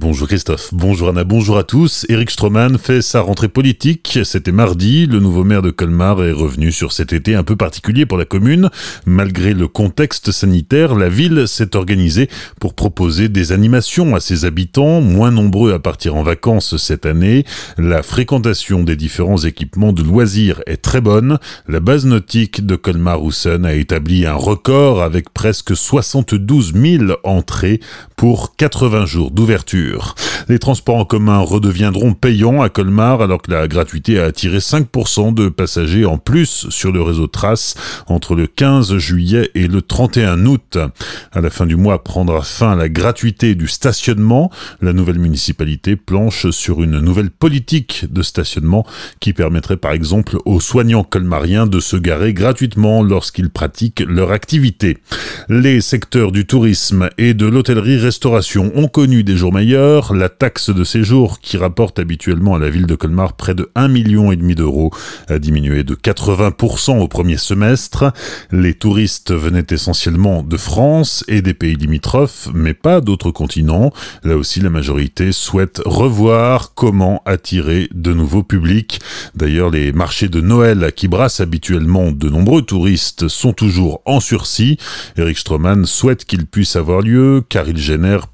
Bonjour Christophe, bonjour Anna, bonjour à tous. Eric Stroman fait sa rentrée politique. C'était mardi. Le nouveau maire de Colmar est revenu sur cet été un peu particulier pour la commune. Malgré le contexte sanitaire, la ville s'est organisée pour proposer des animations à ses habitants, moins nombreux à partir en vacances cette année. La fréquentation des différents équipements de loisirs est très bonne. La base nautique de Colmar-Roussen a établi un record avec presque 72 000 entrées pour 80 jours d'ouverture les transports en commun redeviendront payants à Colmar alors que la gratuité a attiré 5% de passagers en plus sur le réseau Trace entre le 15 juillet et le 31 août. À la fin du mois prendra fin la gratuité du stationnement. La nouvelle municipalité planche sur une nouvelle politique de stationnement qui permettrait par exemple aux soignants colmariens de se garer gratuitement lorsqu'ils pratiquent leur activité. Les secteurs du tourisme et de l'hôtellerie-restauration ont connu des jours meilleurs la taxe de séjour qui rapporte habituellement à la ville de Colmar près de 1,5 million d'euros a diminué de 80% au premier semestre. Les touristes venaient essentiellement de France et des pays limitrophes, mais pas d'autres continents. Là aussi, la majorité souhaite revoir comment attirer de nouveaux publics. D'ailleurs, les marchés de Noël qui brassent habituellement de nombreux touristes sont toujours en sursis. Eric Stroman souhaite qu'ils puissent avoir lieu car ils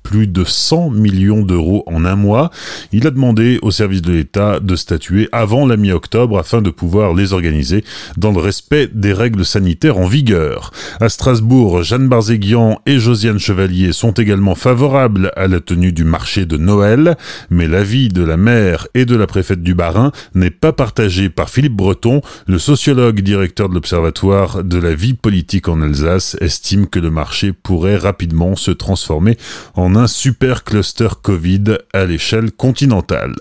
plus de 100 millions d'euros en un mois. Il a demandé au service de l'État de statuer avant la mi-octobre afin de pouvoir les organiser dans le respect des règles sanitaires en vigueur. À Strasbourg, Jeanne Barzéguian et Josiane Chevalier sont également favorables à la tenue du marché de Noël, mais l'avis de la maire et de la préfète du Bas-Rhin n'est pas partagé par Philippe Breton, le sociologue directeur de l'Observatoire de la vie politique en Alsace estime que le marché pourrait rapidement se transformer en un super cluster Covid à l'échelle continentale.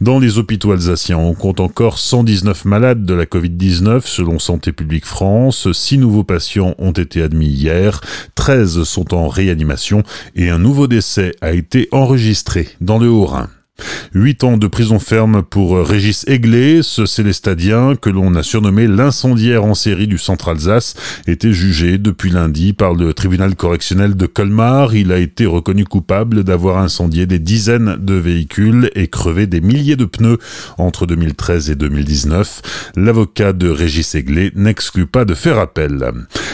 Dans les hôpitaux alsaciens, on compte encore 119 malades de la Covid-19 selon Santé publique France. Six nouveaux patients ont été admis hier, 13 sont en réanimation et un nouveau décès a été enregistré dans le Haut-Rhin. Huit ans de prison ferme pour Régis Aiglé, ce célestadien que l'on a surnommé l'incendiaire en série du centre Alsace, était jugé depuis lundi par le tribunal correctionnel de Colmar. Il a été reconnu coupable d'avoir incendié des dizaines de véhicules et crevé des milliers de pneus entre 2013 et 2019. L'avocat de Régis Aiglé n'exclut pas de faire appel.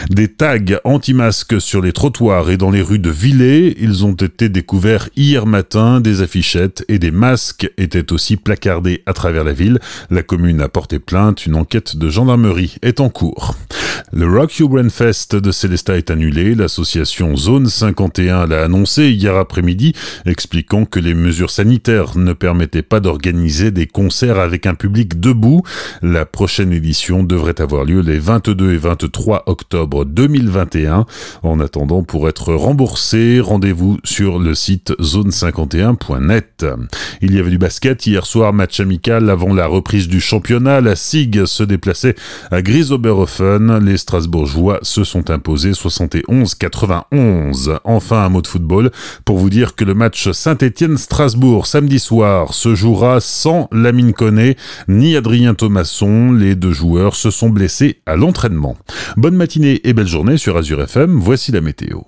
Des tags anti-masques sur les trottoirs et dans les rues de Villers, ils ont été découverts hier matin, des affichettes et des masques étaient aussi placardés à travers la ville. La commune a porté plainte, une enquête de gendarmerie est en cours. Le Rock You Brain Fest de Célesta est annulé. L'association Zone 51 l'a annoncé hier après-midi, expliquant que les mesures sanitaires ne permettaient pas d'organiser des concerts avec un public debout. La prochaine édition devrait avoir lieu les 22 et 23 octobre 2021. En attendant, pour être remboursé, rendez-vous sur le site zone51.net. Il y avait du basket hier soir, match amical avant la reprise du championnat. La SIG se déplaçait à Grisoberhofen. Les Strasbourgeois se sont imposés 71-91. Enfin, un mot de football pour vous dire que le match Saint-Étienne-Strasbourg samedi soir se jouera sans Lamine Koné ni Adrien Thomasson. Les deux joueurs se sont blessés à l'entraînement. Bonne matinée et belle journée sur Azure FM. Voici la météo.